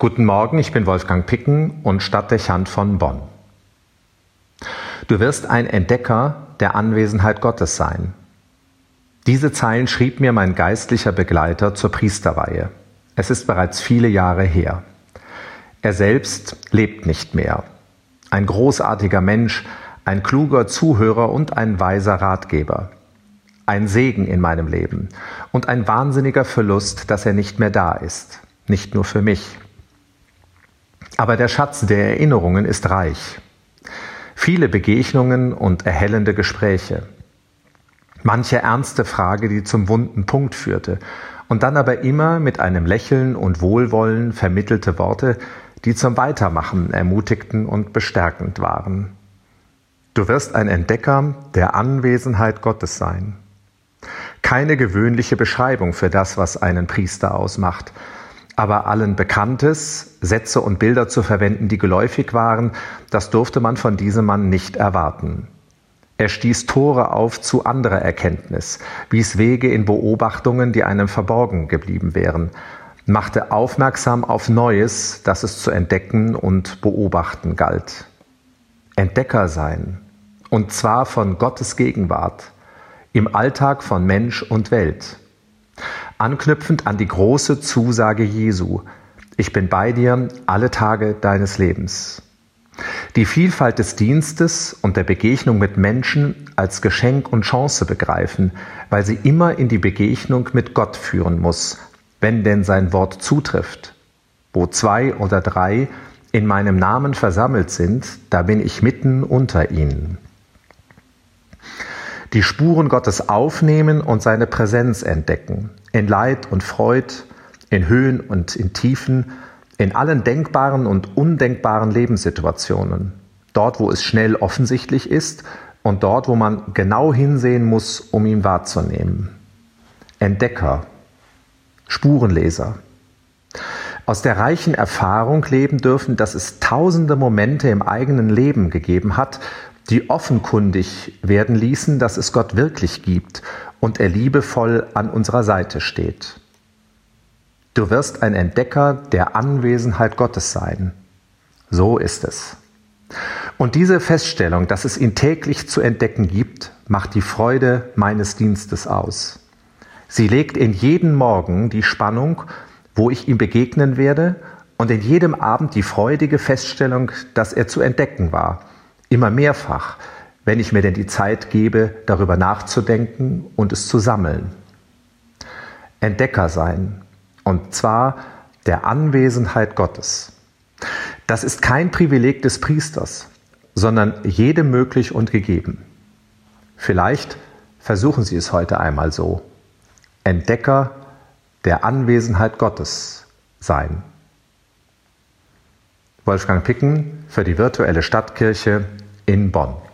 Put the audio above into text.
Guten Morgen, ich bin Wolfgang Picken und Stadtdechant von Bonn. Du wirst ein Entdecker der Anwesenheit Gottes sein. Diese Zeilen schrieb mir mein geistlicher Begleiter zur Priesterweihe. Es ist bereits viele Jahre her. Er selbst lebt nicht mehr. Ein großartiger Mensch, ein kluger Zuhörer und ein weiser Ratgeber. Ein Segen in meinem Leben und ein wahnsinniger Verlust, dass er nicht mehr da ist. Nicht nur für mich. Aber der Schatz der Erinnerungen ist reich. Viele Begegnungen und erhellende Gespräche. Manche ernste Frage, die zum wunden Punkt führte. Und dann aber immer mit einem Lächeln und Wohlwollen vermittelte Worte, die zum Weitermachen ermutigten und bestärkend waren. Du wirst ein Entdecker der Anwesenheit Gottes sein. Keine gewöhnliche Beschreibung für das, was einen Priester ausmacht, aber allen Bekanntes, Sätze und Bilder zu verwenden, die geläufig waren, das durfte man von diesem Mann nicht erwarten. Er stieß Tore auf zu anderer Erkenntnis, wies Wege in Beobachtungen, die einem verborgen geblieben wären, machte aufmerksam auf Neues, das es zu entdecken und beobachten galt. Entdecker sein, und zwar von Gottes Gegenwart, im Alltag von Mensch und Welt anknüpfend an die große Zusage Jesu, ich bin bei dir alle Tage deines Lebens. Die Vielfalt des Dienstes und der Begegnung mit Menschen als Geschenk und Chance begreifen, weil sie immer in die Begegnung mit Gott führen muss, wenn denn sein Wort zutrifft. Wo zwei oder drei in meinem Namen versammelt sind, da bin ich mitten unter ihnen die Spuren Gottes aufnehmen und seine Präsenz entdecken. In Leid und Freud, in Höhen und in Tiefen, in allen denkbaren und undenkbaren Lebenssituationen. Dort, wo es schnell offensichtlich ist und dort, wo man genau hinsehen muss, um ihn wahrzunehmen. Entdecker, Spurenleser. Aus der reichen Erfahrung leben dürfen, dass es tausende Momente im eigenen Leben gegeben hat, die offenkundig werden ließen, dass es Gott wirklich gibt und er liebevoll an unserer Seite steht. Du wirst ein Entdecker der Anwesenheit Gottes sein. So ist es. Und diese Feststellung, dass es ihn täglich zu entdecken gibt, macht die Freude meines Dienstes aus. Sie legt in jeden Morgen die Spannung, wo ich ihm begegnen werde, und in jedem Abend die freudige Feststellung, dass er zu entdecken war Immer mehrfach, wenn ich mir denn die Zeit gebe, darüber nachzudenken und es zu sammeln. Entdecker sein, und zwar der Anwesenheit Gottes. Das ist kein Privileg des Priesters, sondern jedem möglich und gegeben. Vielleicht versuchen Sie es heute einmal so. Entdecker der Anwesenheit Gottes sein. Wolfgang Picken für die virtuelle Stadtkirche in Bonn.